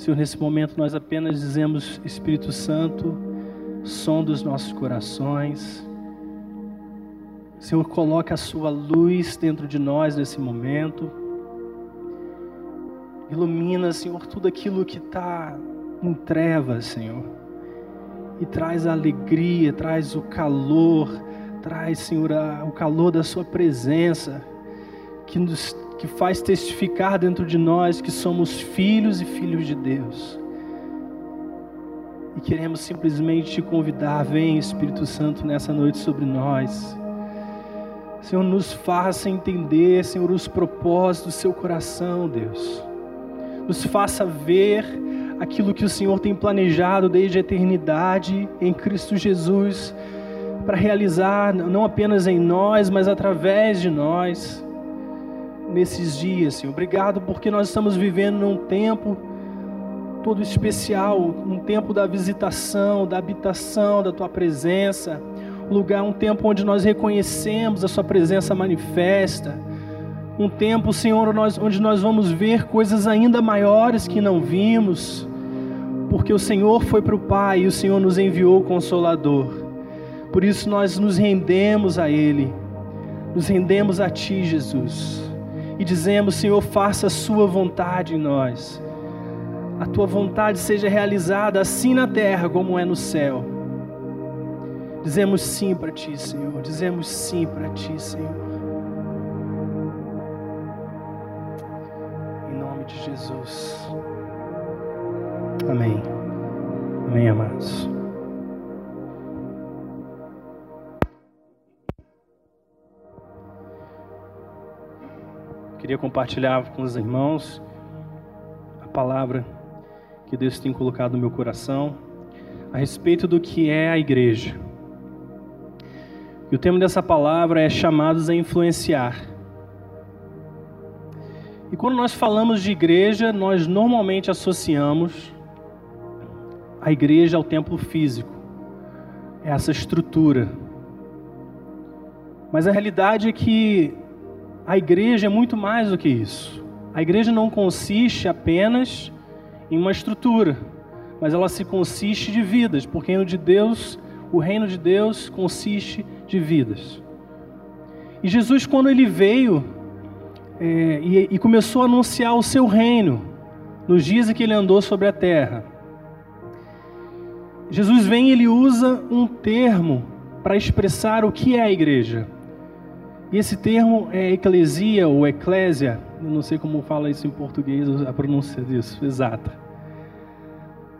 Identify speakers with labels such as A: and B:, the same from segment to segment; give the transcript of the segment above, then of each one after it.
A: Senhor, nesse momento nós apenas dizemos, Espírito Santo, som dos nossos corações. Senhor, coloca a sua luz dentro de nós nesse momento. Ilumina, Senhor, tudo aquilo que está em trevas, Senhor. E traz a alegria, traz o calor, traz, Senhor, o calor da Sua presença, que, nos, que faz testificar dentro de nós que somos filhos e filhos de Deus. E queremos simplesmente te convidar, vem Espírito Santo nessa noite sobre nós. Senhor, nos faça entender, Senhor, os propósitos do seu coração, Deus. Nos faça ver aquilo que o Senhor tem planejado desde a eternidade em Cristo Jesus para realizar não apenas em nós, mas através de nós nesses dias, Senhor. Obrigado porque nós estamos vivendo num tempo todo especial, um tempo da visitação, da habitação da tua presença, um lugar, um tempo onde nós reconhecemos a sua presença manifesta. Um tempo, Senhor, onde nós vamos ver coisas ainda maiores que não vimos, porque o Senhor foi para o Pai e o Senhor nos enviou o Consolador. Por isso nós nos rendemos a Ele, nos rendemos a Ti, Jesus, e dizemos: Senhor, faça a Sua vontade em nós a tua vontade seja realizada assim na terra como é no céu. Dizemos sim para ti, Senhor. Dizemos sim para ti, Senhor. Em nome de Jesus. Amém. Amém, amados. Queria compartilhar com os irmãos a palavra que Deus tem colocado no meu coração a respeito do que é a igreja. E o tema dessa palavra é chamados a influenciar. E quando nós falamos de igreja, nós normalmente associamos a igreja ao templo físico, é essa estrutura. Mas a realidade é que a igreja é muito mais do que isso. A igreja não consiste apenas em uma estrutura, mas ela se consiste de vidas, porque o reino de Deus, o reino de Deus consiste de vidas. E Jesus, quando ele veio é, e, e começou a anunciar o seu reino, nos dias em que ele andou sobre a terra, Jesus vem e ele usa um termo para expressar o que é a igreja. E esse termo é eclesia ou eclésia, eu não sei como fala isso em português, a pronúncia disso exata.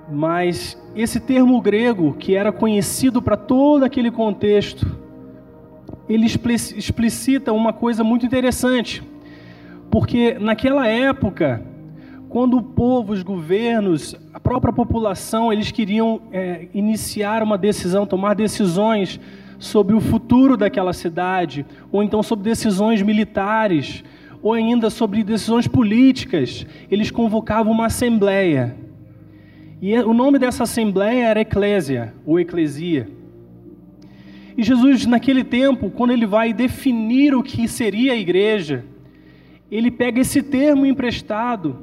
A: Mas esse termo grego, que era conhecido para todo aquele contexto, ele explicita uma coisa muito interessante. Porque naquela época, quando o povo, os governos, a própria população, eles queriam é, iniciar uma decisão, tomar decisões sobre o futuro daquela cidade, ou então sobre decisões militares, ou ainda sobre decisões políticas, eles convocavam uma assembleia. E o nome dessa assembleia era Eclésia, ou Eclesia. E Jesus, naquele tempo, quando ele vai definir o que seria a igreja, ele pega esse termo emprestado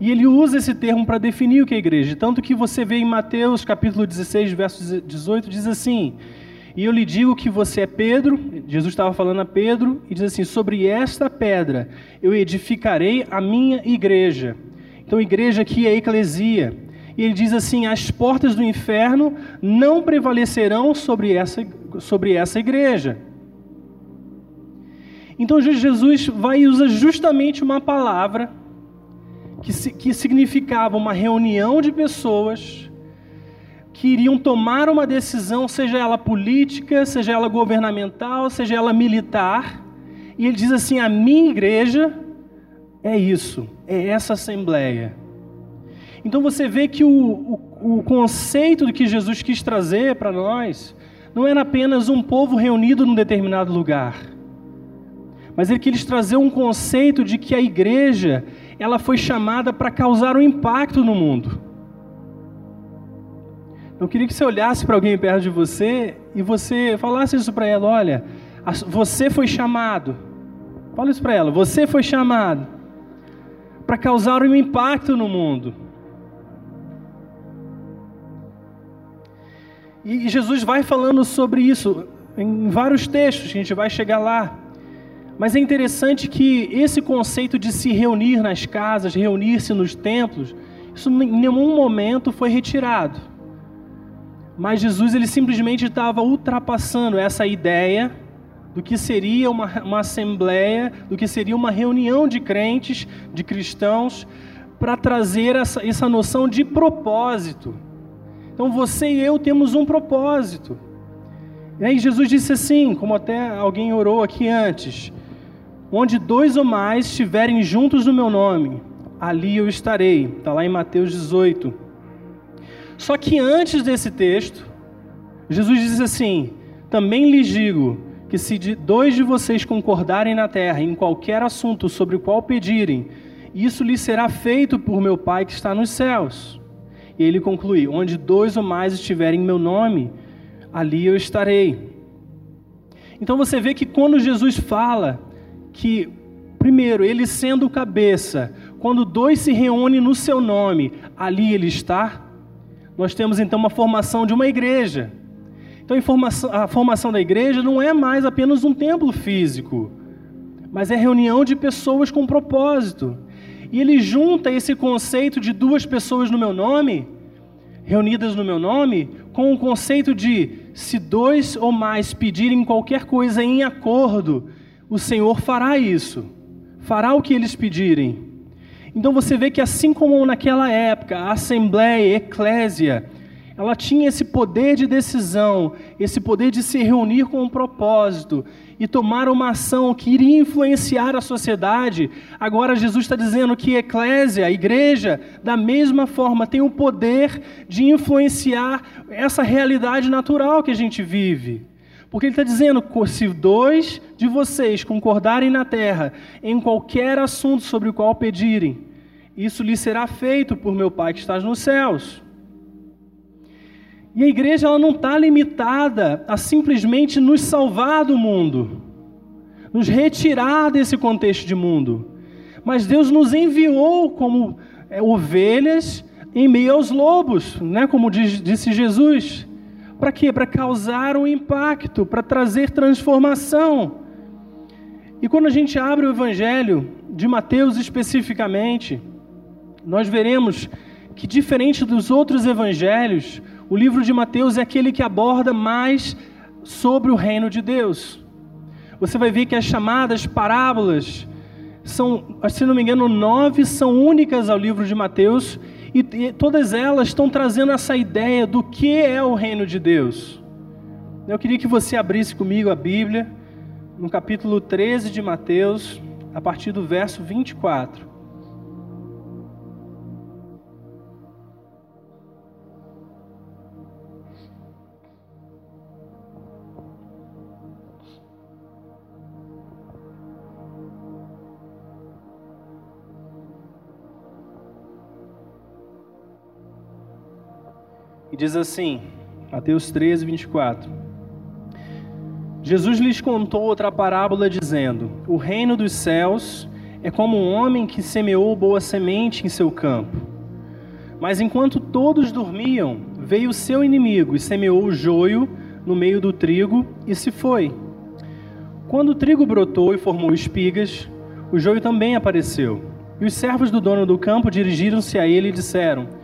A: e ele usa esse termo para definir o que é igreja. Tanto que você vê em Mateus capítulo 16, verso 18, diz assim: e eu lhe digo que você é Pedro, Jesus estava falando a Pedro, e diz assim: sobre esta pedra eu edificarei a minha igreja. Então, igreja aqui é eclesia. E ele diz assim: as portas do inferno não prevalecerão sobre essa, sobre essa igreja. Então, Jesus vai e usa justamente uma palavra que, que significava uma reunião de pessoas que iriam tomar uma decisão, seja ela política, seja ela governamental, seja ela militar, e ele diz assim: a minha igreja é isso, é essa assembleia. Então você vê que o, o, o conceito do que Jesus quis trazer para nós não era apenas um povo reunido num determinado lugar, mas ele quis trazer um conceito de que a igreja ela foi chamada para causar um impacto no mundo. Eu queria que você olhasse para alguém perto de você e você falasse isso para ela: olha, você foi chamado. Fala isso para ela: você foi chamado para causar um impacto no mundo. E Jesus vai falando sobre isso em vários textos, a gente vai chegar lá. Mas é interessante que esse conceito de se reunir nas casas, reunir-se nos templos, isso em nenhum momento foi retirado. Mas Jesus ele simplesmente estava ultrapassando essa ideia do que seria uma, uma assembleia, do que seria uma reunião de crentes, de cristãos, para trazer essa, essa noção de propósito. Então você e eu temos um propósito. E aí Jesus disse assim, como até alguém orou aqui antes: onde dois ou mais estiverem juntos no meu nome, ali eu estarei. Está lá em Mateus 18. Só que antes desse texto, Jesus diz assim: também lhes digo que se dois de vocês concordarem na terra em qualquer assunto sobre o qual pedirem, isso lhes será feito por meu Pai que está nos céus. E ele conclui: Onde dois ou mais estiverem em meu nome, ali eu estarei. Então você vê que quando Jesus fala que, primeiro, ele sendo cabeça, quando dois se reúnem no seu nome, ali ele está, nós temos então uma formação de uma igreja. Então a formação da igreja não é mais apenas um templo físico, mas é reunião de pessoas com propósito. E ele junta esse conceito de duas pessoas no meu nome, reunidas no meu nome, com o conceito de se dois ou mais pedirem qualquer coisa em acordo, o Senhor fará isso, fará o que eles pedirem. Então você vê que assim como naquela época a assembleia, a eclésia, ela tinha esse poder de decisão, esse poder de se reunir com um propósito e tomar uma ação que iria influenciar a sociedade. Agora Jesus está dizendo que a eclésia, a igreja, da mesma forma tem o poder de influenciar essa realidade natural que a gente vive. Porque ele está dizendo: se dois de vocês concordarem na terra em qualquer assunto sobre o qual pedirem, isso lhe será feito por meu Pai que está nos céus. E a igreja ela não está limitada a simplesmente nos salvar do mundo, nos retirar desse contexto de mundo. Mas Deus nos enviou como é, ovelhas em meio aos lobos, né? como diz, disse Jesus. Para quê? Para causar um impacto, para trazer transformação. E quando a gente abre o Evangelho de Mateus especificamente, nós veremos que, diferente dos outros evangelhos, o livro de Mateus é aquele que aborda mais sobre o reino de Deus. Você vai ver que as chamadas parábolas são, se não me engano, nove são únicas ao livro de Mateus e, e todas elas estão trazendo essa ideia do que é o reino de Deus. Eu queria que você abrisse comigo a Bíblia no capítulo 13 de Mateus, a partir do verso 24. E diz assim, Mateus 13, 24. Jesus lhes contou outra parábola, dizendo: O reino dos céus é como um homem que semeou boa semente em seu campo. Mas enquanto todos dormiam, veio o seu inimigo e semeou o joio no meio do trigo e se foi. Quando o trigo brotou e formou espigas, o joio também apareceu. E os servos do dono do campo dirigiram-se a ele e disseram: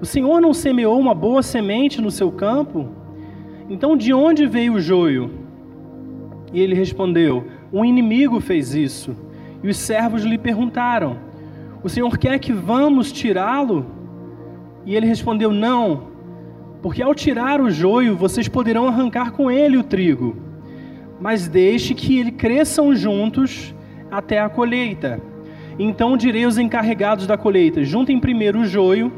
A: o Senhor não semeou uma boa semente no seu campo? Então de onde veio o joio? E ele respondeu: Um inimigo fez isso. E os servos lhe perguntaram: O Senhor quer que vamos tirá-lo? E ele respondeu: Não, porque ao tirar o joio vocês poderão arrancar com ele o trigo. Mas deixe que ele cresçam juntos até a colheita. Então direi aos encarregados da colheita: Juntem primeiro o joio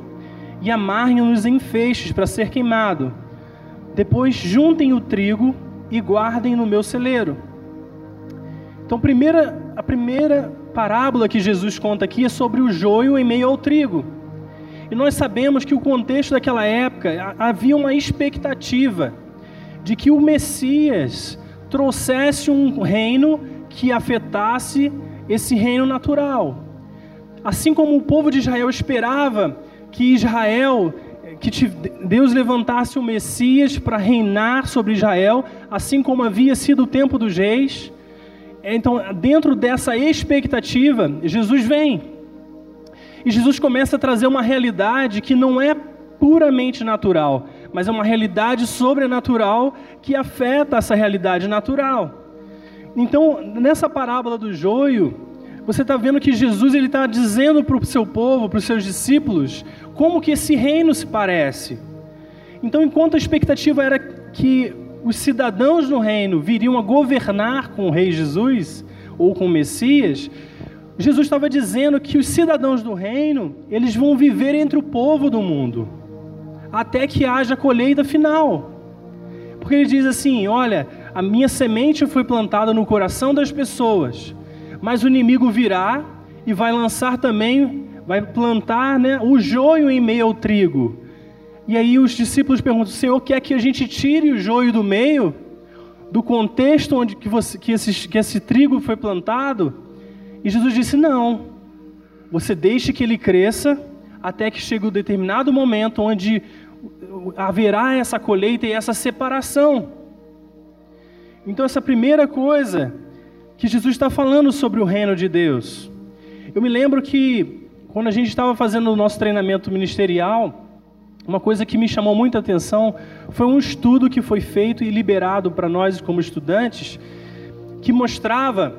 A: e amarrem-nos em feixes para ser queimado. Depois juntem o trigo e guardem no meu celeiro. Então, primeira, a primeira parábola que Jesus conta aqui é sobre o joio em meio ao trigo. E nós sabemos que o contexto daquela época havia uma expectativa de que o Messias trouxesse um reino que afetasse esse reino natural. Assim como o povo de Israel esperava que Israel, que Deus levantasse o Messias para reinar sobre Israel, assim como havia sido o tempo dos reis. Então, dentro dessa expectativa, Jesus vem. E Jesus começa a trazer uma realidade que não é puramente natural, mas é uma realidade sobrenatural que afeta essa realidade natural. Então, nessa parábola do joio, você está vendo que Jesus ele está dizendo para o seu povo, para os seus discípulos, como que esse reino se parece. Então, enquanto a expectativa era que os cidadãos do reino viriam a governar com o rei Jesus ou com o Messias, Jesus estava dizendo que os cidadãos do reino, eles vão viver entre o povo do mundo, até que haja a colheita final. Porque ele diz assim: olha, a minha semente foi plantada no coração das pessoas, mas o inimigo virá e vai lançar também, vai plantar né, o joio em meio ao trigo. E aí os discípulos perguntam: Senhor, quer que a gente tire o joio do meio, do contexto onde que, você, que, esse, que esse trigo foi plantado? E Jesus disse: Não, você deixe que ele cresça até que chegue o um determinado momento onde haverá essa colheita e essa separação. Então, essa primeira coisa que Jesus está falando sobre o reino de Deus. Eu me lembro que, quando a gente estava fazendo o nosso treinamento ministerial, uma coisa que me chamou muita atenção foi um estudo que foi feito e liberado para nós como estudantes, que mostrava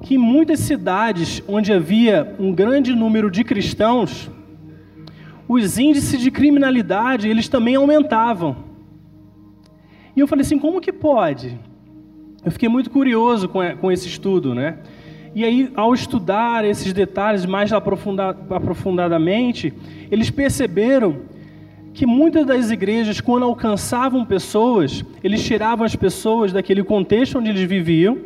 A: que em muitas cidades onde havia um grande número de cristãos, os índices de criminalidade eles também aumentavam. E eu falei assim, como que pode? Eu fiquei muito curioso com, com esse estudo, né? E aí, ao estudar esses detalhes mais aprofundadamente, eles perceberam que muitas das igrejas, quando alcançavam pessoas, eles tiravam as pessoas daquele contexto onde eles viviam,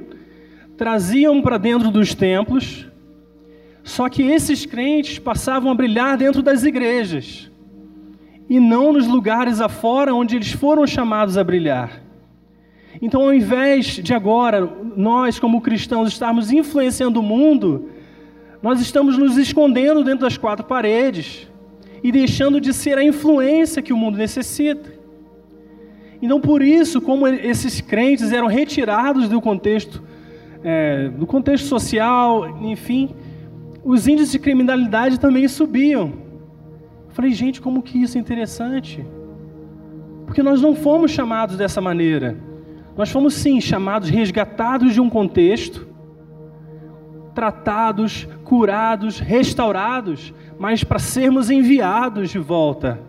A: traziam para dentro dos templos, só que esses crentes passavam a brilhar dentro das igrejas e não nos lugares afora onde eles foram chamados a brilhar. Então, ao invés de agora, nós como cristãos estarmos influenciando o mundo, nós estamos nos escondendo dentro das quatro paredes e deixando de ser a influência que o mundo necessita. Então, por isso, como esses crentes eram retirados do contexto, é, do contexto social, enfim, os índices de criminalidade também subiam. Eu falei, gente, como que isso é interessante? Porque nós não fomos chamados dessa maneira. Nós fomos sim chamados, resgatados de um contexto, tratados, curados, restaurados, mas para sermos enviados de volta,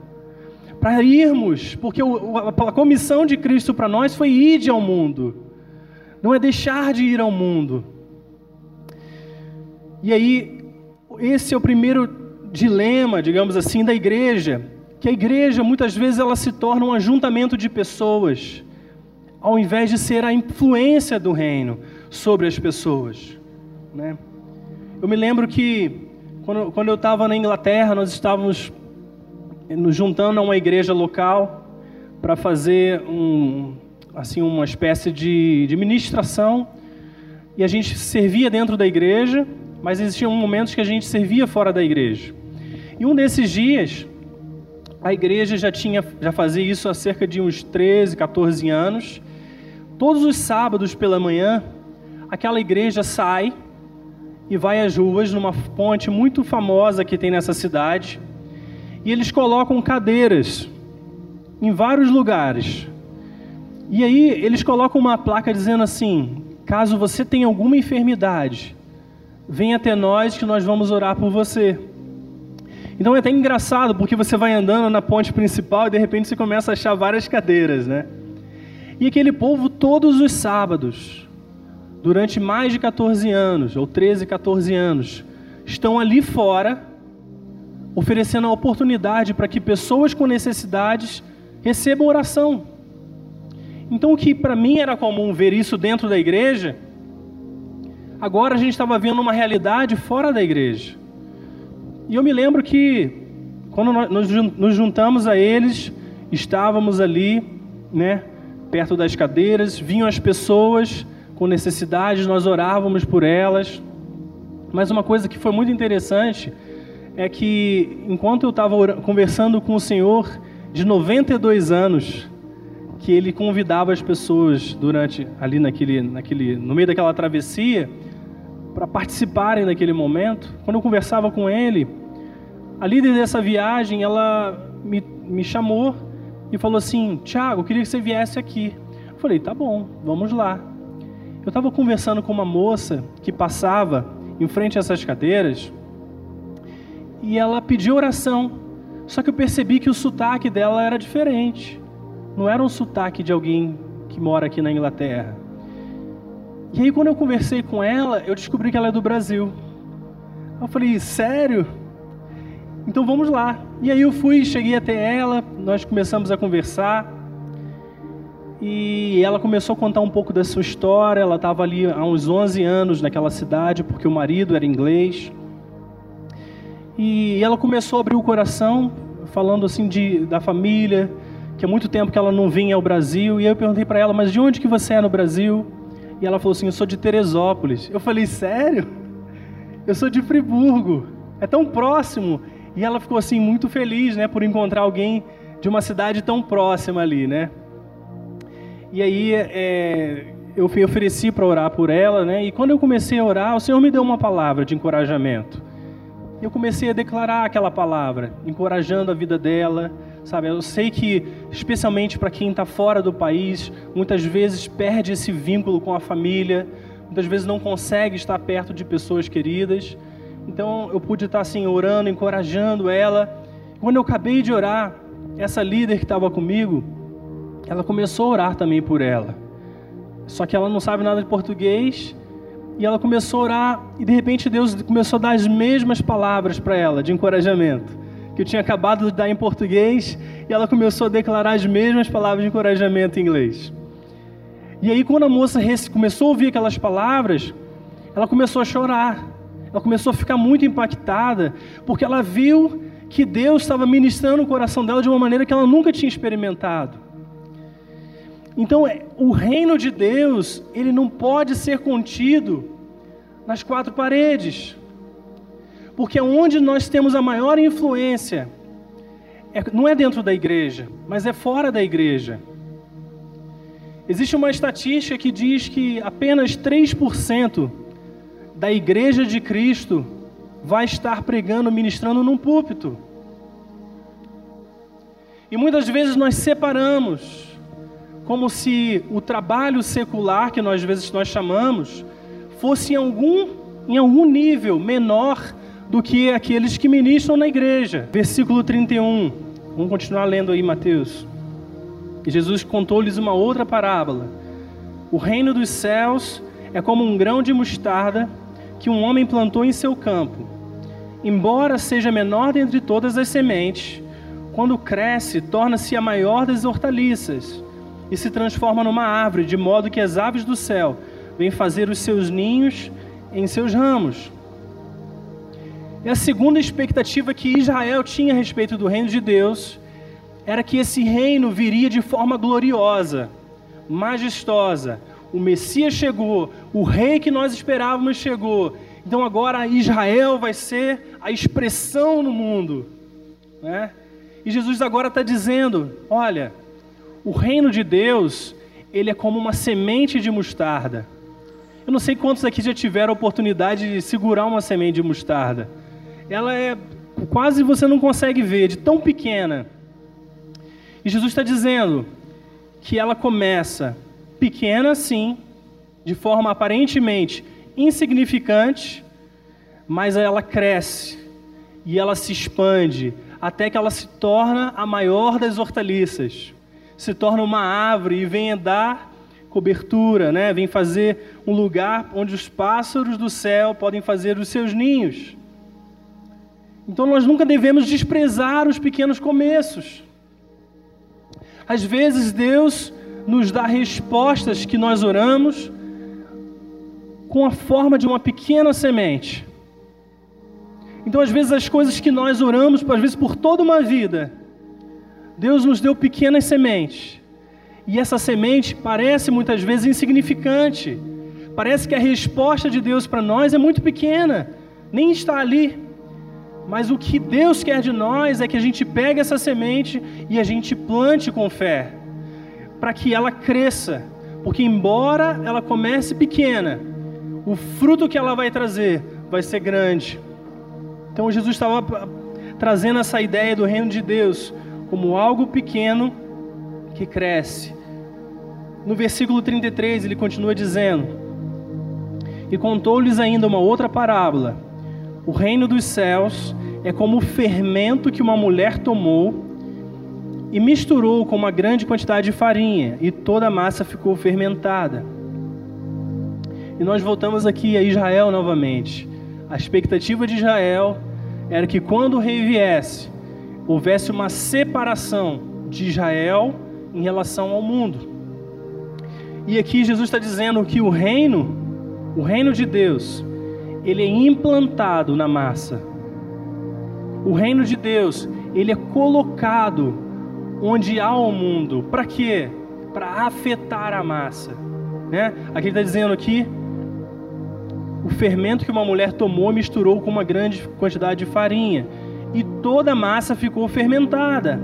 A: para irmos, porque a comissão de Cristo para nós foi ir ao mundo, não é deixar de ir ao mundo. E aí, esse é o primeiro dilema, digamos assim, da igreja, que a igreja muitas vezes ela se torna um ajuntamento de pessoas ao invés de ser a influência do reino sobre as pessoas. Né? Eu me lembro que quando, quando eu estava na Inglaterra, nós estávamos nos juntando a uma igreja local para fazer um, assim, uma espécie de, de ministração e a gente servia dentro da igreja, mas existiam momentos que a gente servia fora da igreja. E um desses dias, a igreja já tinha já fazia isso há cerca de uns 13, 14 anos, Todos os sábados pela manhã, aquela igreja sai e vai às ruas numa ponte muito famosa que tem nessa cidade, e eles colocam cadeiras em vários lugares. E aí eles colocam uma placa dizendo assim: caso você tenha alguma enfermidade, venha até nós que nós vamos orar por você. Então é até engraçado porque você vai andando na ponte principal e de repente você começa a achar várias cadeiras, né? E aquele povo, todos os sábados, durante mais de 14 anos, ou 13, 14 anos, estão ali fora, oferecendo a oportunidade para que pessoas com necessidades recebam oração. Então, o que para mim era comum ver isso dentro da igreja, agora a gente estava vendo uma realidade fora da igreja. E eu me lembro que, quando nós nos juntamos a eles, estávamos ali, né, perto das cadeiras, vinham as pessoas com necessidades, nós orávamos por elas. Mas uma coisa que foi muito interessante é que enquanto eu estava conversando com o Senhor, de 92 anos que ele convidava as pessoas durante ali naquele, naquele no meio daquela travessia para participarem daquele momento. Quando eu conversava com ele, a líder dessa viagem, ela me, me chamou e falou assim: Tiago, queria que você viesse aqui. Eu falei: tá bom, vamos lá. Eu estava conversando com uma moça que passava em frente a essas cadeiras e ela pediu oração. Só que eu percebi que o sotaque dela era diferente. Não era um sotaque de alguém que mora aqui na Inglaterra. E aí, quando eu conversei com ela, eu descobri que ela é do Brasil. Eu falei, sério? Então vamos lá. E aí eu fui, cheguei até ela, nós começamos a conversar. E ela começou a contar um pouco da sua história. Ela estava ali há uns 11 anos naquela cidade, porque o marido era inglês. E ela começou a abrir o coração, falando assim de, da família, que há muito tempo que ela não vinha ao Brasil. E eu perguntei para ela, mas de onde que você é no Brasil? E ela falou assim: Eu sou de Teresópolis. Eu falei: Sério? Eu sou de Friburgo. É tão próximo. E ela ficou assim muito feliz, né, por encontrar alguém de uma cidade tão próxima ali, né? E aí é, eu ofereci para orar por ela, né? E quando eu comecei a orar, o Senhor me deu uma palavra de encorajamento. Eu comecei a declarar aquela palavra, encorajando a vida dela, Sabe, eu sei que, especialmente para quem está fora do país, muitas vezes perde esse vínculo com a família, muitas vezes não consegue estar perto de pessoas queridas. Então eu pude estar assim orando, encorajando ela. Quando eu acabei de orar, essa líder que estava comigo, ela começou a orar também por ela. Só que ela não sabe nada de português e ela começou a orar e de repente Deus começou a dar as mesmas palavras para ela de encorajamento que eu tinha acabado de dar em português, e ela começou a declarar as mesmas palavras de encorajamento em inglês. E aí, quando a moça começou a ouvir aquelas palavras, ela começou a chorar. Ela começou a ficar muito impactada, porque ela viu que Deus estava ministrando o coração dela de uma maneira que ela nunca tinha experimentado. Então, é, o reino de Deus, ele não pode ser contido nas quatro paredes. Porque onde nós temos a maior influência é, não é dentro da igreja, mas é fora da igreja. Existe uma estatística que diz que apenas 3% da igreja de Cristo vai estar pregando, ministrando num púlpito. E muitas vezes nós separamos, como se o trabalho secular, que nós às vezes nós chamamos, fosse em algum, em algum nível menor do que aqueles que ministram na igreja. Versículo 31. Vamos continuar lendo aí, Mateus. Jesus contou-lhes uma outra parábola. O reino dos céus é como um grão de mostarda que um homem plantou em seu campo. Embora seja menor dentre todas as sementes, quando cresce, torna-se a maior das hortaliças e se transforma numa árvore, de modo que as aves do céu vêm fazer os seus ninhos em seus ramos. E a segunda expectativa que Israel tinha a respeito do reino de Deus era que esse reino viria de forma gloriosa, majestosa. O Messias chegou, o rei que nós esperávamos chegou. Então agora Israel vai ser a expressão no mundo. Né? E Jesus agora está dizendo: olha, o reino de Deus, ele é como uma semente de mostarda. Eu não sei quantos aqui já tiveram a oportunidade de segurar uma semente de mostarda ela é quase você não consegue ver, de tão pequena. E Jesus está dizendo que ela começa pequena, sim, de forma aparentemente insignificante, mas ela cresce e ela se expande até que ela se torna a maior das hortaliças, se torna uma árvore e vem dar cobertura, né? Vem fazer um lugar onde os pássaros do céu podem fazer os seus ninhos. Então nós nunca devemos desprezar os pequenos começos. Às vezes Deus nos dá respostas que nós oramos com a forma de uma pequena semente. Então, às vezes, as coisas que nós oramos, às vezes por toda uma vida, Deus nos deu pequenas sementes. E essa semente parece muitas vezes insignificante. Parece que a resposta de Deus para nós é muito pequena, nem está ali. Mas o que Deus quer de nós é que a gente pegue essa semente e a gente plante com fé, para que ela cresça. Porque, embora ela comece pequena, o fruto que ela vai trazer vai ser grande. Então, Jesus estava trazendo essa ideia do reino de Deus como algo pequeno que cresce. No versículo 33, ele continua dizendo: E contou-lhes ainda uma outra parábola. O reino dos céus é como o fermento que uma mulher tomou e misturou com uma grande quantidade de farinha, e toda a massa ficou fermentada. E nós voltamos aqui a Israel novamente. A expectativa de Israel era que quando o rei viesse, houvesse uma separação de Israel em relação ao mundo. E aqui Jesus está dizendo que o reino, o reino de Deus, ele é implantado na massa. O reino de Deus, ele é colocado onde há o mundo. Para quê? Para afetar a massa. Né? Aqui ele está dizendo aqui, o fermento que uma mulher tomou misturou com uma grande quantidade de farinha e toda a massa ficou fermentada.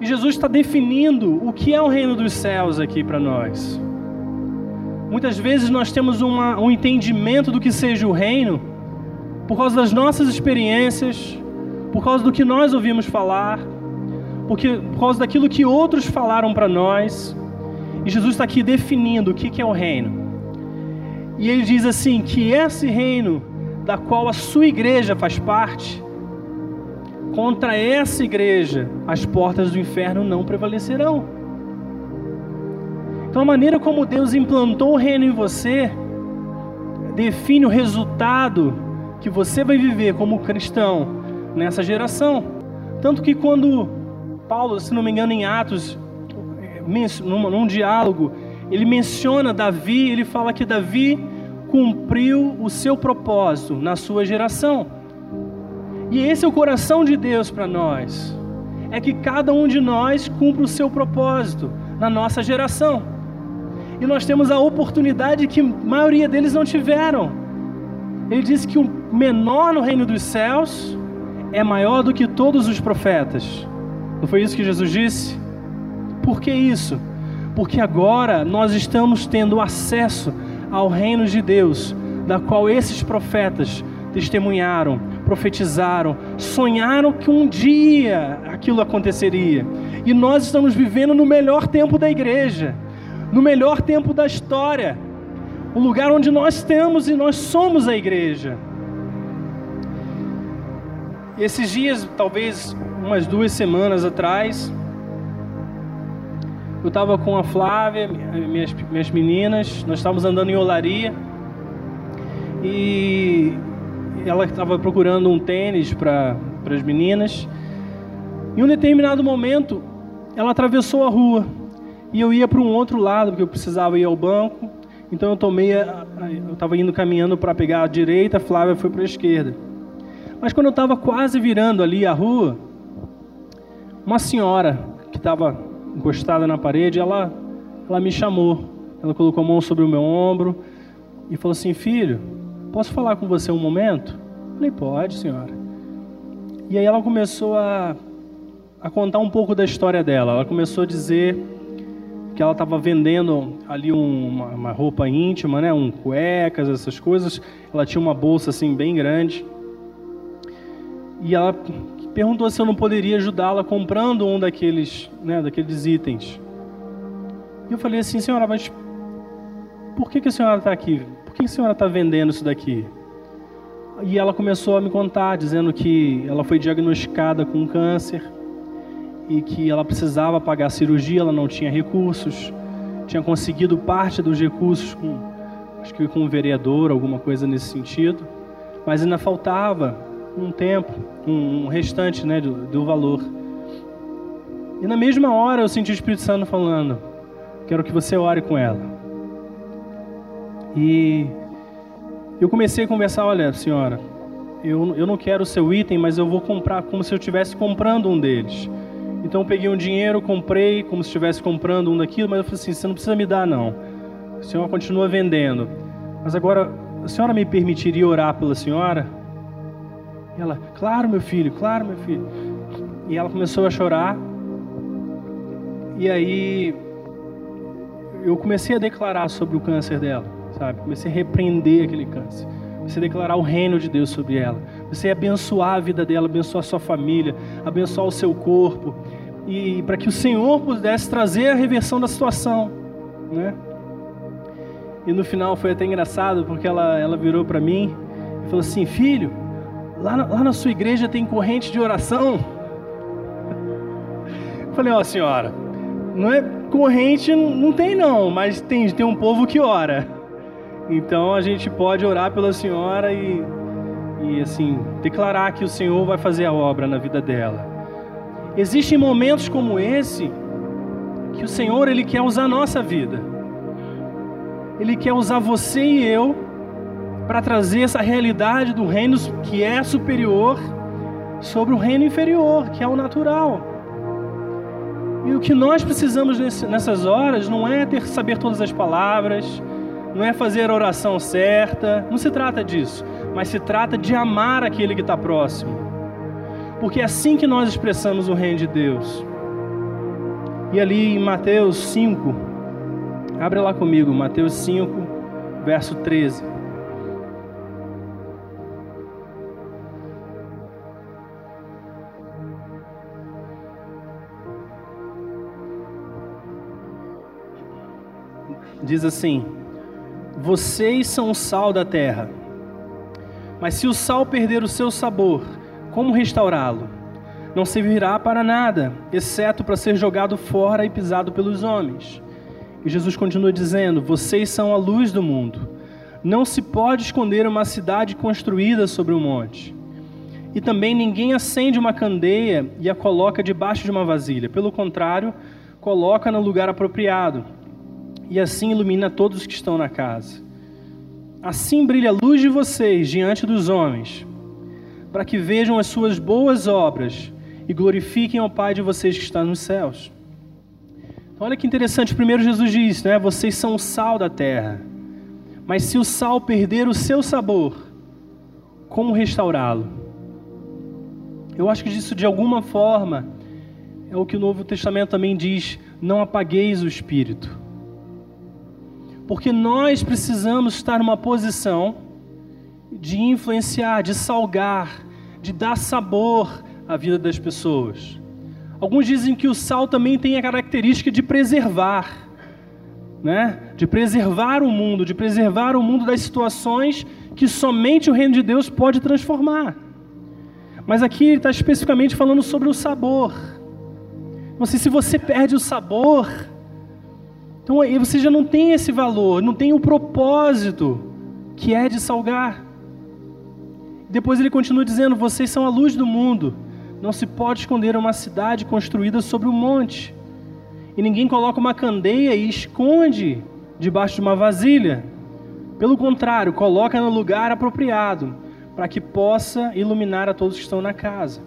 A: E Jesus está definindo o que é o reino dos céus aqui para nós. Muitas vezes nós temos uma, um entendimento do que seja o reino por causa das nossas experiências, por causa do que nós ouvimos falar, porque, por causa daquilo que outros falaram para nós. E Jesus está aqui definindo o que, que é o reino. E ele diz assim: que esse reino, da qual a sua igreja faz parte, contra essa igreja, as portas do inferno não prevalecerão. Então, a maneira como Deus implantou o reino em você define o resultado que você vai viver como cristão nessa geração. Tanto que quando Paulo, se não me engano, em Atos, num, num diálogo, ele menciona Davi, ele fala que Davi cumpriu o seu propósito na sua geração. E esse é o coração de Deus para nós. É que cada um de nós cumpra o seu propósito na nossa geração e nós temos a oportunidade que a maioria deles não tiveram. Ele disse que o menor no reino dos céus é maior do que todos os profetas. Não foi isso que Jesus disse? Por que isso? Porque agora nós estamos tendo acesso ao reino de Deus, da qual esses profetas testemunharam, profetizaram, sonharam que um dia aquilo aconteceria. E nós estamos vivendo no melhor tempo da igreja no melhor tempo da história, o lugar onde nós temos e nós somos a igreja. Esses dias, talvez umas duas semanas atrás, eu estava com a Flávia, minhas, minhas meninas, nós estávamos andando em olaria e ela estava procurando um tênis para as meninas. Em um determinado momento, ela atravessou a rua e eu ia para um outro lado, porque eu precisava ir ao banco. Então eu tomei, a, eu estava indo caminhando para pegar a direita, a Flávia foi para a esquerda. Mas quando eu estava quase virando ali a rua, uma senhora que estava encostada na parede, ela, ela me chamou. Ela colocou a mão sobre o meu ombro e falou assim: Filho, posso falar com você um momento? Eu falei: Pode, senhora. E aí ela começou a, a contar um pouco da história dela. Ela começou a dizer que ela estava vendendo ali um, uma, uma, roupa íntima, né, um cuecas, essas coisas. Ela tinha uma bolsa assim bem grande. E ela perguntou se eu não poderia ajudá-la comprando um daqueles, né, daqueles itens. E eu falei assim, senhora, mas por que, que a senhora está aqui? Por que a senhora está vendendo isso daqui? E ela começou a me contar, dizendo que ela foi diagnosticada com câncer e que ela precisava pagar a cirurgia, ela não tinha recursos, tinha conseguido parte dos recursos com, acho que com um vereador, alguma coisa nesse sentido, mas ainda faltava um tempo, um, restante né, do, do valor. E na mesma hora eu senti o Espírito Santo falando: Quero que você ore com ela. E eu comecei a conversar: Olha, senhora, eu, eu não quero o seu item, mas eu vou comprar como se eu estivesse comprando um deles. Então eu peguei um dinheiro, comprei como se estivesse comprando um daquilo, mas eu falei assim: você não precisa me dar, não. O senhor continua vendendo. Mas agora a senhora me permitiria orar pela senhora? Ela, claro, meu filho, claro, meu filho. E ela começou a chorar. E aí eu comecei a declarar sobre o câncer dela, sabe? Comecei a repreender aquele câncer. Comecei a declarar o reino de Deus sobre ela. Comecei a abençoar a vida dela, abençoar a sua família, abençoar o seu corpo. E para que o Senhor pudesse trazer a reversão da situação, né? E no final foi até engraçado, porque ela, ela virou para mim e falou assim: Filho, lá na, lá na sua igreja tem corrente de oração? Eu falei: Ó, oh, senhora, não é corrente, não tem não, mas tem, tem um povo que ora. Então a gente pode orar pela senhora e, e assim, declarar que o Senhor vai fazer a obra na vida dela. Existem momentos como esse que o Senhor ele quer usar a nossa vida. Ele quer usar você e eu para trazer essa realidade do reino que é superior sobre o reino inferior, que é o natural. E o que nós precisamos nessas horas não é ter saber todas as palavras, não é fazer a oração certa, não se trata disso, mas se trata de amar aquele que está próximo. Porque é assim que nós expressamos o reino de Deus. E ali em Mateus 5, abre lá comigo, Mateus 5, verso 13. Diz assim: Vocês são o sal da terra. Mas se o sal perder o seu sabor, como restaurá-lo? Não servirá para nada, exceto para ser jogado fora e pisado pelos homens. E Jesus continua dizendo: Vocês são a luz do mundo. Não se pode esconder uma cidade construída sobre um monte. E também ninguém acende uma candeia e a coloca debaixo de uma vasilha. Pelo contrário, coloca no lugar apropriado e assim ilumina todos os que estão na casa. Assim brilha a luz de vocês diante dos homens, para que vejam as suas boas obras e glorifiquem ao Pai de vocês que está nos céus. Então, olha que interessante, primeiro Jesus diz, né? Vocês são o sal da terra. Mas se o sal perder o seu sabor, como restaurá-lo? Eu acho que isso de alguma forma é o que o Novo Testamento também diz: não apagueis o espírito. Porque nós precisamos estar numa posição de influenciar, de salgar, de dar sabor à vida das pessoas. Alguns dizem que o sal também tem a característica de preservar, né? De preservar o mundo, de preservar o mundo das situações que somente o reino de Deus pode transformar. Mas aqui ele está especificamente falando sobre o sabor. Não sei se você perde o sabor, então aí você já não tem esse valor, não tem o propósito que é de salgar. Depois ele continua dizendo: Vocês são a luz do mundo. Não se pode esconder uma cidade construída sobre um monte. E ninguém coloca uma candeia e esconde debaixo de uma vasilha. Pelo contrário, coloca no lugar apropriado, para que possa iluminar a todos que estão na casa.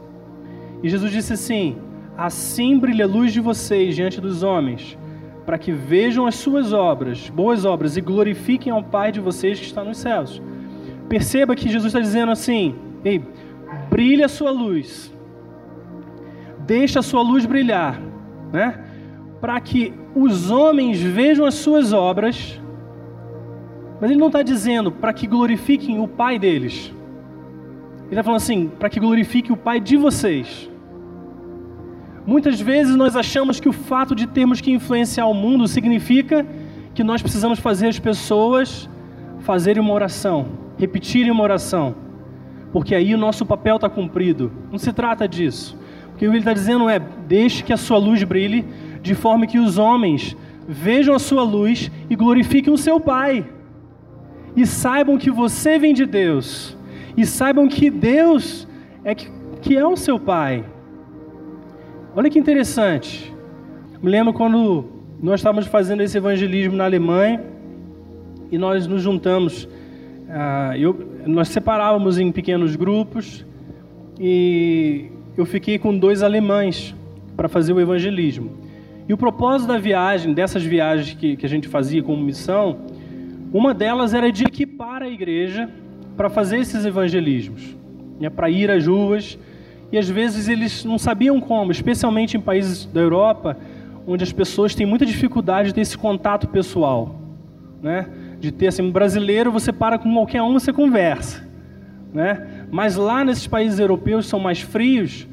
A: E Jesus disse assim: Assim brilha a luz de vocês diante dos homens para que vejam as suas obras, boas obras, e glorifiquem ao Pai de vocês que está nos céus. Perceba que Jesus está dizendo assim: Ei, brilha a sua luz, deixa a sua luz brilhar, né? Para que os homens vejam as suas obras, mas ele não está dizendo para que glorifiquem o Pai deles. Ele está falando assim, para que glorifique o Pai de vocês. Muitas vezes nós achamos que o fato de termos que influenciar o mundo significa que nós precisamos fazer as pessoas fazerem uma oração, repetirem uma oração, porque aí o nosso papel está cumprido. Não se trata disso. O que ele está dizendo é: deixe que a sua luz brilhe, de forma que os homens vejam a sua luz e glorifiquem o seu Pai, e saibam que você vem de Deus, e saibam que Deus é que, que é o seu Pai. Olha que interessante. Me lembro quando nós estávamos fazendo esse evangelismo na Alemanha e nós nos juntamos. Ah, eu, nós separávamos em pequenos grupos e eu fiquei com dois alemães para fazer o evangelismo. E o propósito da viagem, dessas viagens que, que a gente fazia como missão, Uma delas era de equipar a igreja para fazer esses evangelismos, né, para ir às ruas. E às vezes eles não sabiam como, especialmente em países da Europa, onde as pessoas têm muita dificuldade de ter esse contato pessoal, né? De ter assim, um brasileiro, você para com qualquer um, você conversa, né? Mas lá nesses países europeus são mais frios,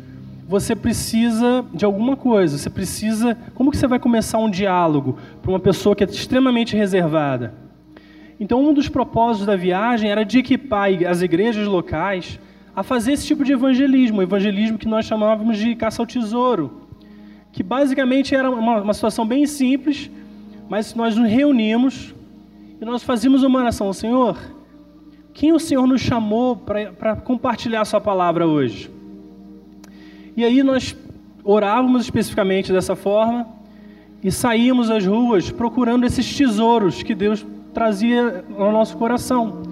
A: você precisa de alguma coisa. Você precisa, como que você vai começar um diálogo para uma pessoa que é extremamente reservada? Então, um dos propósitos da viagem era de equipar as igrejas locais a fazer esse tipo de evangelismo, o evangelismo que nós chamávamos de caça ao tesouro que basicamente era uma, uma situação bem simples, mas nós nos reunimos e nós fazíamos uma oração, Senhor, quem o Senhor nos chamou para compartilhar a sua palavra hoje? E aí nós orávamos especificamente dessa forma e saímos às ruas procurando esses tesouros que Deus trazia ao nosso coração.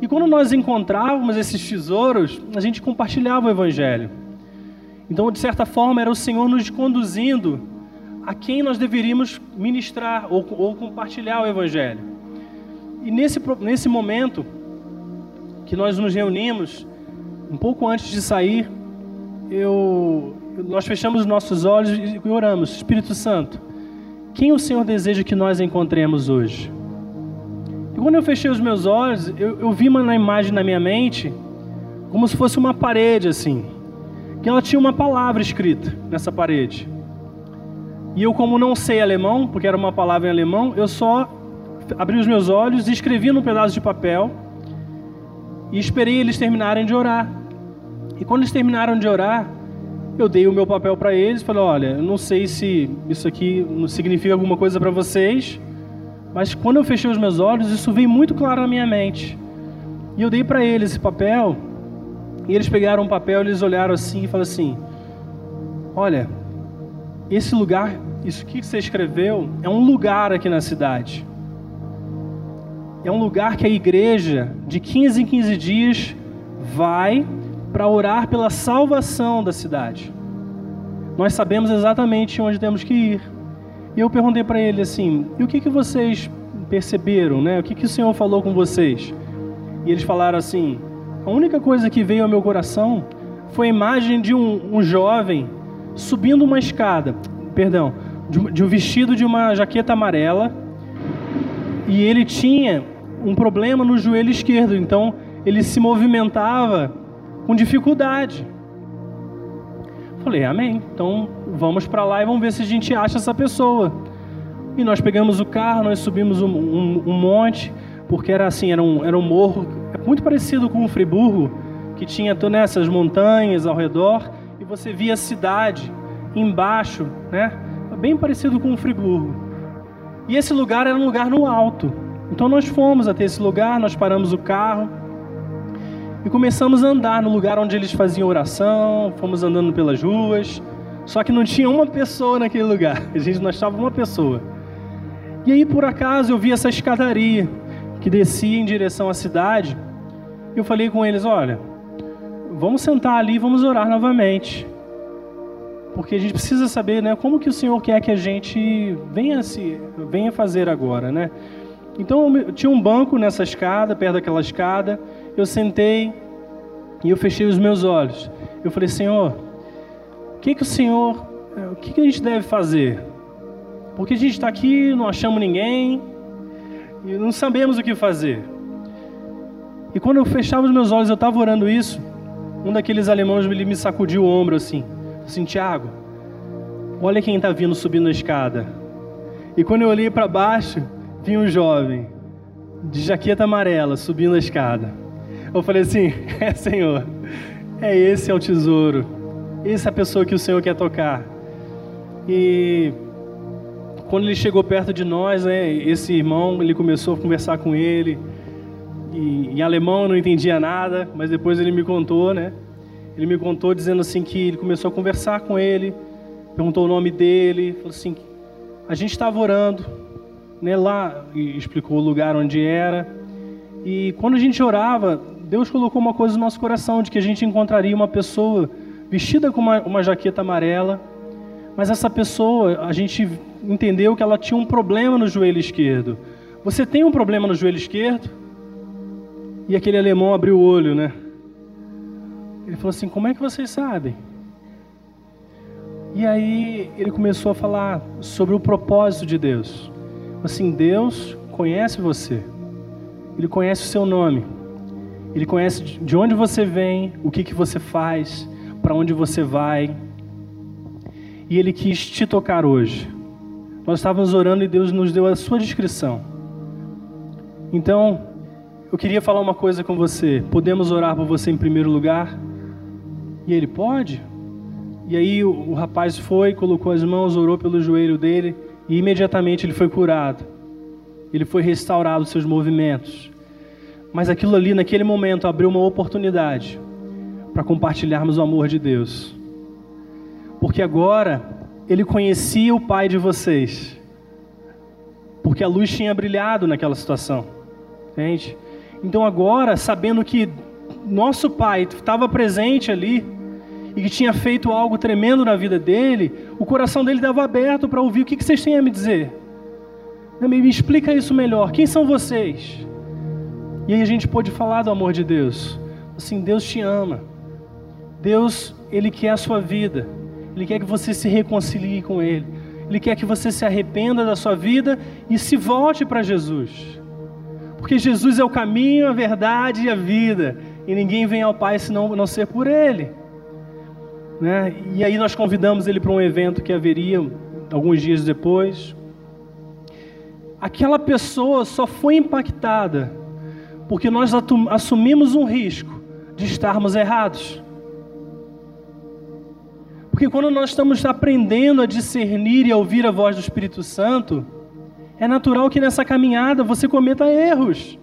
A: E quando nós encontrávamos esses tesouros, a gente compartilhava o Evangelho. Então, de certa forma, era o Senhor nos conduzindo a quem nós deveríamos ministrar ou, ou compartilhar o Evangelho. E nesse, nesse momento que nós nos reunimos, um pouco antes de sair, eu, nós fechamos os nossos olhos e oramos: Espírito Santo, quem o Senhor deseja que nós encontremos hoje? E quando eu fechei os meus olhos, eu, eu vi uma imagem na minha mente, como se fosse uma parede assim que ela tinha uma palavra escrita nessa parede. E eu, como não sei alemão, porque era uma palavra em alemão, eu só abri os meus olhos e escrevi num pedaço de papel e esperei eles terminarem de orar. E quando eles terminaram de orar, eu dei o meu papel para eles, falei: "Olha, eu não sei se isso aqui significa alguma coisa para vocês, mas quando eu fechei os meus olhos, isso veio muito claro na minha mente. E eu dei para eles esse papel e eles pegaram um papel, eles olharam assim e falaram assim: Olha, esse lugar, isso que você escreveu, é um lugar aqui na cidade. É um lugar que a igreja, de 15 em 15 dias, vai para orar pela salvação da cidade. Nós sabemos exatamente onde temos que ir. E eu perguntei para ele assim: e o que, que vocês perceberam, né? O que, que o Senhor falou com vocês? E eles falaram assim: a única coisa que veio ao meu coração foi a imagem de um, um jovem subindo uma escada, perdão, de, de um vestido de uma jaqueta amarela, e ele tinha um problema no joelho esquerdo, então ele se movimentava com dificuldade. Falei, amém. Então vamos para lá e vamos ver se a gente acha essa pessoa. E nós pegamos o carro, nós subimos um, um, um monte, porque era assim, era um, era um morro muito parecido com o Friburgo, que tinha todas essas montanhas ao redor e você via a cidade embaixo, né? Bem parecido com o Friburgo. E esse lugar era um lugar no alto. Então nós fomos até esse lugar, nós paramos o carro e começamos a andar no lugar onde eles faziam oração, fomos andando pelas ruas. Só que não tinha uma pessoa naquele lugar. A gente não achava uma pessoa. E aí por acaso eu vi essa escadaria que descia em direção à cidade eu falei com eles: olha, vamos sentar ali e vamos orar novamente. Porque a gente precisa saber né, como que o Senhor quer que a gente venha, se, venha fazer agora. Né? Então eu tinha um banco nessa escada, perto daquela escada. Eu sentei e eu fechei os meus olhos. Eu falei, Senhor, o que, que o Senhor, o que, que a gente deve fazer? Porque a gente está aqui, não achamos ninguém e não sabemos o que fazer. E quando eu fechava os meus olhos, eu estava orando isso, um daqueles alemães me sacudiu o ombro assim, assim, Tiago, olha quem está vindo subindo a escada. E quando eu olhei para baixo, vinha um jovem, de jaqueta amarela, subindo a escada. Eu falei assim, é Senhor, é esse é o tesouro, essa é a pessoa que o Senhor quer tocar. E quando ele chegou perto de nós, né, esse irmão, ele começou a conversar com ele, e, em alemão eu não entendia nada, mas depois ele me contou, né? Ele me contou dizendo assim que ele começou a conversar com ele, perguntou o nome dele, falou assim: a gente estava orando, né? Lá e explicou o lugar onde era. E quando a gente orava, Deus colocou uma coisa no nosso coração de que a gente encontraria uma pessoa vestida com uma, uma jaqueta amarela, mas essa pessoa a gente entendeu que ela tinha um problema no joelho esquerdo Você tem um problema no joelho esquerdo? E aquele alemão abriu o olho, né? Ele falou assim: Como é que vocês sabem? E aí ele começou a falar sobre o propósito de Deus. Assim, Deus conhece você. Ele conhece o seu nome. Ele conhece de onde você vem, o que, que você faz, para onde você vai. E Ele quis te tocar hoje. Nós estávamos orando e Deus nos deu a sua descrição. Então, eu queria falar uma coisa com você. Podemos orar por você em primeiro lugar? E ele pode? E aí o, o rapaz foi, colocou as mãos, orou pelo joelho dele e imediatamente ele foi curado. Ele foi restaurado os seus movimentos. Mas aquilo ali, naquele momento, abriu uma oportunidade para compartilharmos o amor de Deus. Porque agora ele conhecia o pai de vocês. Porque a luz tinha brilhado naquela situação. Entende? Então agora, sabendo que nosso pai estava presente ali e que tinha feito algo tremendo na vida dele, o coração dele estava aberto para ouvir o que vocês têm a me dizer. Me explica isso melhor. Quem são vocês? E aí a gente pôde falar do amor de Deus. Assim, Deus te ama. Deus, Ele quer a sua vida. Ele quer que você se reconcilie com Ele. Ele quer que você se arrependa da sua vida e se volte para Jesus. Porque Jesus é o caminho, a verdade e a vida. E ninguém vem ao Pai senão não ser por Ele. Né? E aí nós convidamos ele para um evento que haveria alguns dias depois. Aquela pessoa só foi impactada porque nós assumimos um risco de estarmos errados. Porque quando nós estamos aprendendo a discernir e a ouvir a voz do Espírito Santo, é natural que nessa caminhada você cometa erros.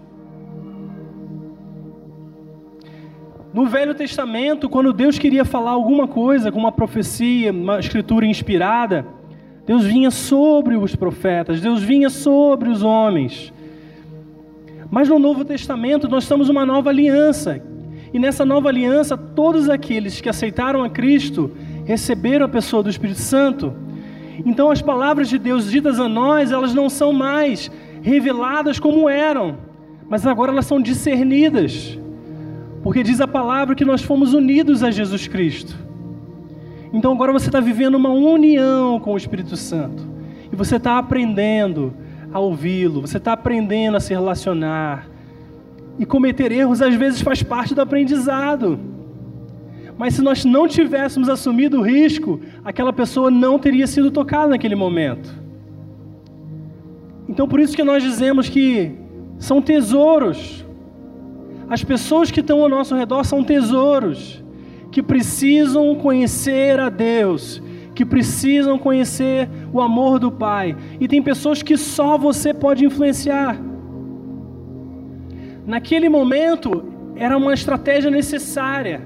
A: No Velho Testamento, quando Deus queria falar alguma coisa, com uma profecia, uma escritura inspirada, Deus vinha sobre os profetas, Deus vinha sobre os homens. Mas no Novo Testamento nós estamos uma nova aliança. E nessa nova aliança, todos aqueles que aceitaram a Cristo receberam a pessoa do Espírito Santo. Então as palavras de Deus ditas a nós, elas não são mais reveladas como eram, mas agora elas são discernidas. Porque diz a palavra que nós fomos unidos a Jesus Cristo. Então agora você está vivendo uma união com o Espírito Santo. E você está aprendendo a ouvi-lo, você está aprendendo a se relacionar. E cometer erros às vezes faz parte do aprendizado. Mas se nós não tivéssemos assumido o risco, aquela pessoa não teria sido tocada naquele momento. Então por isso que nós dizemos que são tesouros. As pessoas que estão ao nosso redor são tesouros que precisam conhecer a Deus que precisam conhecer o amor do Pai. E tem pessoas que só você pode influenciar. Naquele momento, era uma estratégia necessária.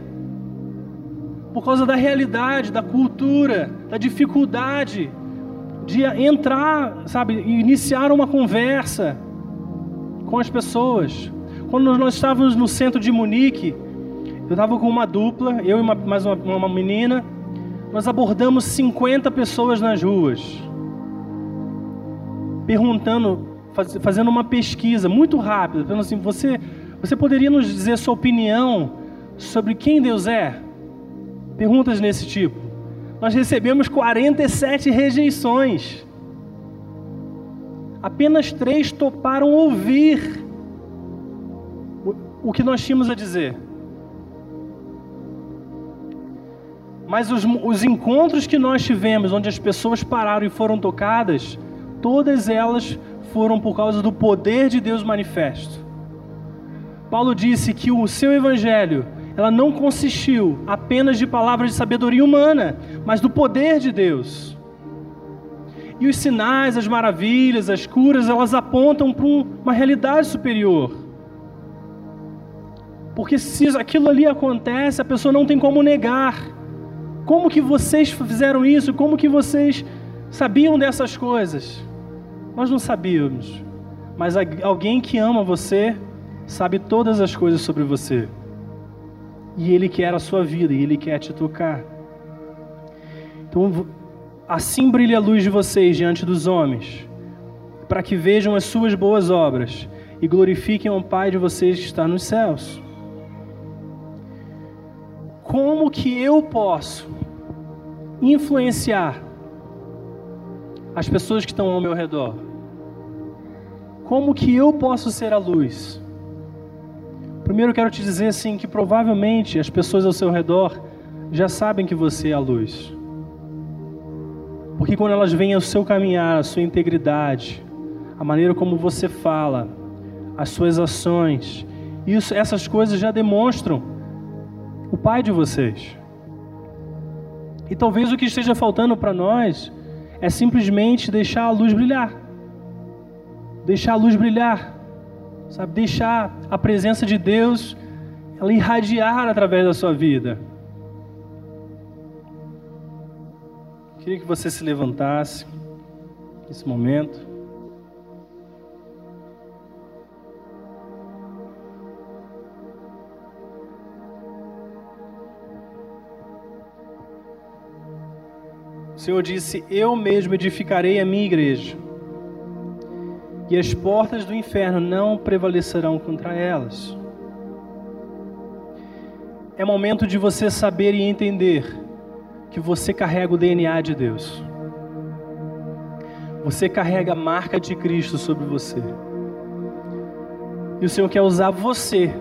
A: Por causa da realidade, da cultura, da dificuldade de entrar, sabe, iniciar uma conversa com as pessoas. Quando nós estávamos no centro de Munique, eu estava com uma dupla, eu e uma, mais uma, uma menina, nós abordamos 50 pessoas nas ruas, perguntando, faz, fazendo uma pesquisa muito rápida, falando assim: você, você poderia nos dizer sua opinião sobre quem Deus é? Perguntas desse tipo. Nós recebemos 47 rejeições. Apenas três toparam ouvir o que nós tínhamos a dizer. Mas os, os encontros que nós tivemos, onde as pessoas pararam e foram tocadas, todas elas foram por causa do poder de Deus manifesto. Paulo disse que o seu evangelho, ela não consistiu apenas de palavras de sabedoria humana, mas do poder de Deus. E os sinais, as maravilhas, as curas, elas apontam para uma realidade superior. Porque se aquilo ali acontece, a pessoa não tem como negar. Como que vocês fizeram isso? Como que vocês sabiam dessas coisas? Nós não sabíamos. Mas alguém que ama você sabe todas as coisas sobre você. E ele quer a sua vida e ele quer te tocar. Então, assim brilha a luz de vocês diante dos homens, para que vejam as suas boas obras e glorifiquem ao Pai de vocês que está nos céus. Como que eu posso influenciar as pessoas que estão ao meu redor? Como que eu posso ser a luz? Primeiro eu quero te dizer assim que provavelmente as pessoas ao seu redor já sabem que você é a luz. Porque quando elas veem o seu caminhar, a sua integridade, a maneira como você fala, as suas ações, isso, essas coisas já demonstram o Pai de vocês. E talvez o que esteja faltando para nós é simplesmente deixar a luz brilhar. Deixar a luz brilhar. Sabe, deixar a presença de Deus ela irradiar através da sua vida. Queria que você se levantasse nesse momento. Senhor disse: Eu mesmo edificarei a minha igreja, e as portas do inferno não prevalecerão contra elas. É momento de você saber e entender que você carrega o DNA de Deus. Você carrega a marca de Cristo sobre você. E o Senhor quer usar você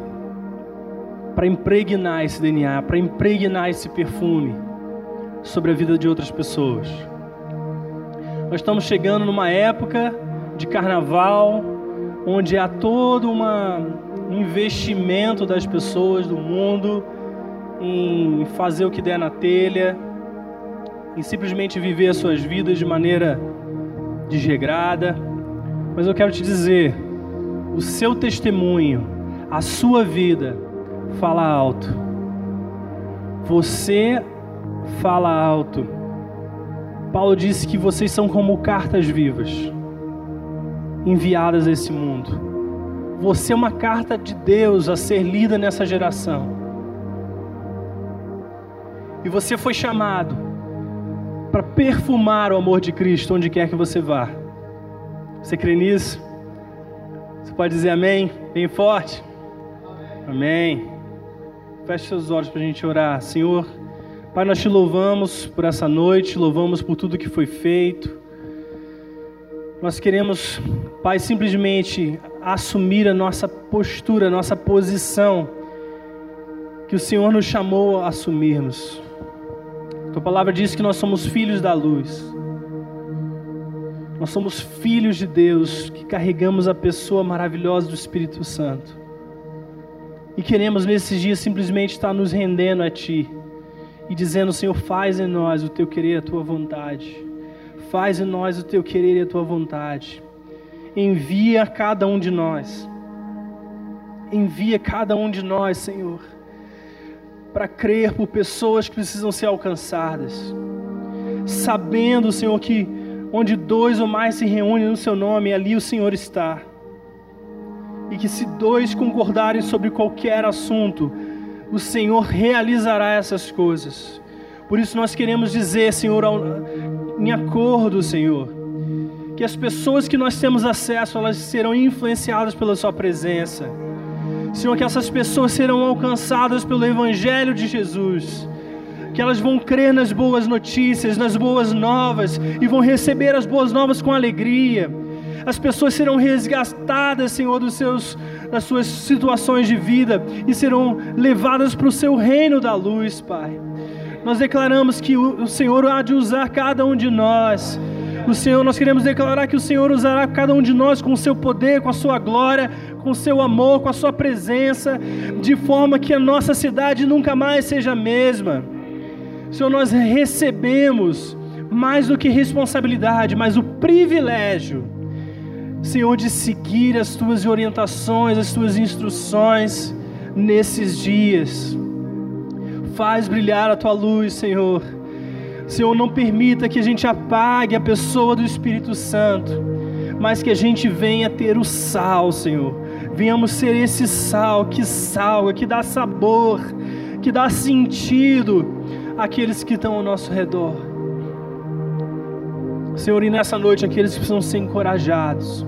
A: para impregnar esse DNA, para impregnar esse perfume sobre a vida de outras pessoas. Nós estamos chegando numa época de carnaval, onde há todo uma, um investimento das pessoas do mundo em fazer o que der na telha, em simplesmente viver as suas vidas de maneira desregrada. Mas eu quero te dizer, o seu testemunho, a sua vida, fala alto. Você fala alto. Paulo disse que vocês são como cartas vivas, enviadas a esse mundo. Você é uma carta de Deus a ser lida nessa geração. E você foi chamado para perfumar o amor de Cristo onde quer que você vá. Você crê nisso? Você pode dizer amém? Bem forte? Amém. Feche seus olhos para a gente orar. Senhor, Pai, nós te louvamos por essa noite, louvamos por tudo que foi feito. Nós queremos, Pai, simplesmente assumir a nossa postura, a nossa posição que o Senhor nos chamou a assumirmos. Tua palavra diz que nós somos filhos da luz. Nós somos filhos de Deus que carregamos a pessoa maravilhosa do Espírito Santo. E queremos nesses dias simplesmente estar nos rendendo a Ti e dizendo: Senhor, faz em nós o Teu querer e a Tua vontade. Faz em nós o Teu querer e a Tua vontade. Envia cada um de nós. Envia cada um de nós, Senhor para crer por pessoas que precisam ser alcançadas. Sabendo, Senhor, que onde dois ou mais se reúnem no seu nome, ali o Senhor está. E que se dois concordarem sobre qualquer assunto, o Senhor realizará essas coisas. Por isso nós queremos dizer, Senhor, em acordo, Senhor, que as pessoas que nós temos acesso, elas serão influenciadas pela Sua presença Senhor, que essas pessoas serão alcançadas pelo Evangelho de Jesus. Que elas vão crer nas boas notícias, nas boas novas, e vão receber as boas novas com alegria. As pessoas serão resgatadas, Senhor, dos seus, das suas situações de vida e serão levadas para o seu reino da luz, Pai. Nós declaramos que o Senhor há de usar cada um de nós o Senhor, nós queremos declarar que o Senhor usará cada um de nós com o seu poder, com a sua glória, com o seu amor, com a sua presença, de forma que a nossa cidade nunca mais seja a mesma. Senhor, nós recebemos mais do que responsabilidade, mas o privilégio, Senhor, de seguir as tuas orientações, as tuas instruções nesses dias. Faz brilhar a tua luz, Senhor Senhor, não permita que a gente apague a pessoa do Espírito Santo, mas que a gente venha ter o sal, Senhor. Venhamos ser esse sal que salga, que dá sabor, que dá sentido àqueles que estão ao nosso redor. Senhor, e nessa noite aqueles que precisam ser encorajados,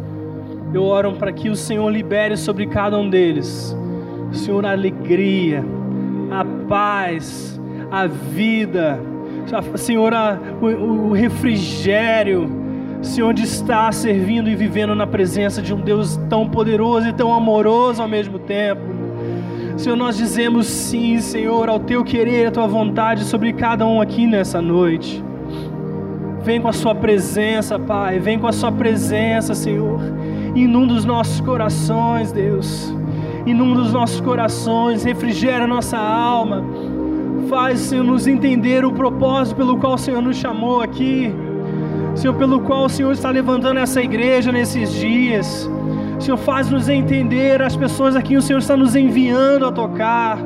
A: eu oro para que o Senhor libere sobre cada um deles, Senhor, a alegria, a paz, a vida, Senhor, a, o, o refrigério, Senhor, de estar servindo e vivendo na presença de um Deus tão poderoso e tão amoroso ao mesmo tempo. Senhor, nós dizemos sim, Senhor, ao teu querer, à tua vontade sobre cada um aqui nessa noite. Vem com a sua presença, Pai, vem com a sua presença, Senhor inunda os nossos corações, Deus. Inunda os nossos corações, refrigera nossa alma. Faz, Senhor, nos entender o propósito pelo qual o Senhor nos chamou aqui. Senhor, pelo qual o Senhor está levantando essa igreja nesses dias. Senhor, faz-nos entender as pessoas a quem o Senhor está nos enviando a tocar.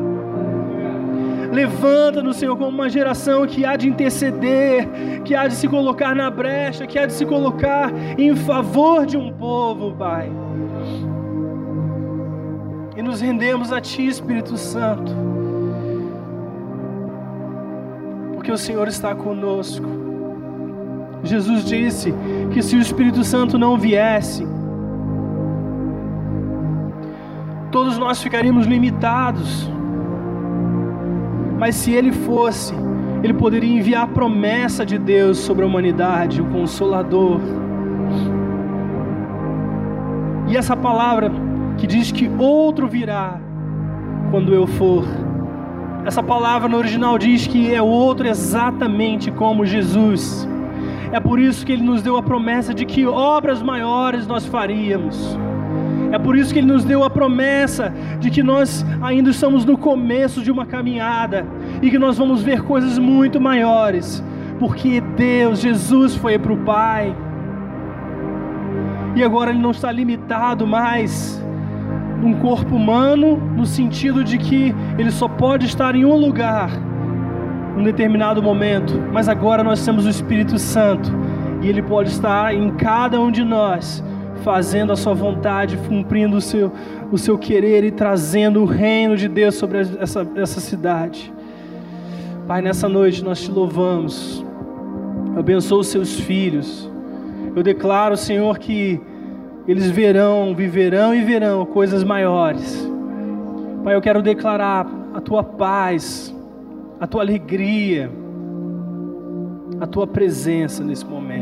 A: Levanta-nos, Senhor, como uma geração que há de interceder, que há de se colocar na brecha, que há de se colocar em favor de um povo, Pai. E nos rendemos a Ti, Espírito Santo, porque o Senhor está conosco. Jesus disse que se o Espírito Santo não viesse, todos nós ficaríamos limitados mas se ele fosse, ele poderia enviar a promessa de Deus sobre a humanidade, o Consolador. E essa palavra que diz que outro virá quando eu for. Essa palavra no original diz que é outro exatamente como Jesus. É por isso que ele nos deu a promessa de que obras maiores nós faríamos. É por isso que Ele nos deu a promessa de que nós ainda estamos no começo de uma caminhada e que nós vamos ver coisas muito maiores, porque Deus, Jesus foi para o Pai. E agora Ele não está limitado mais num corpo humano, no sentido de que Ele só pode estar em um lugar, num determinado momento, mas agora nós temos o Espírito Santo e Ele pode estar em cada um de nós fazendo a sua vontade, cumprindo o seu, o seu querer e trazendo o reino de Deus sobre essa, essa cidade. Pai, nessa noite nós te louvamos, eu abençoo os seus filhos, eu declaro, Senhor, que eles verão, viverão e verão coisas maiores. Pai, eu quero declarar a tua paz, a tua alegria, a tua presença nesse momento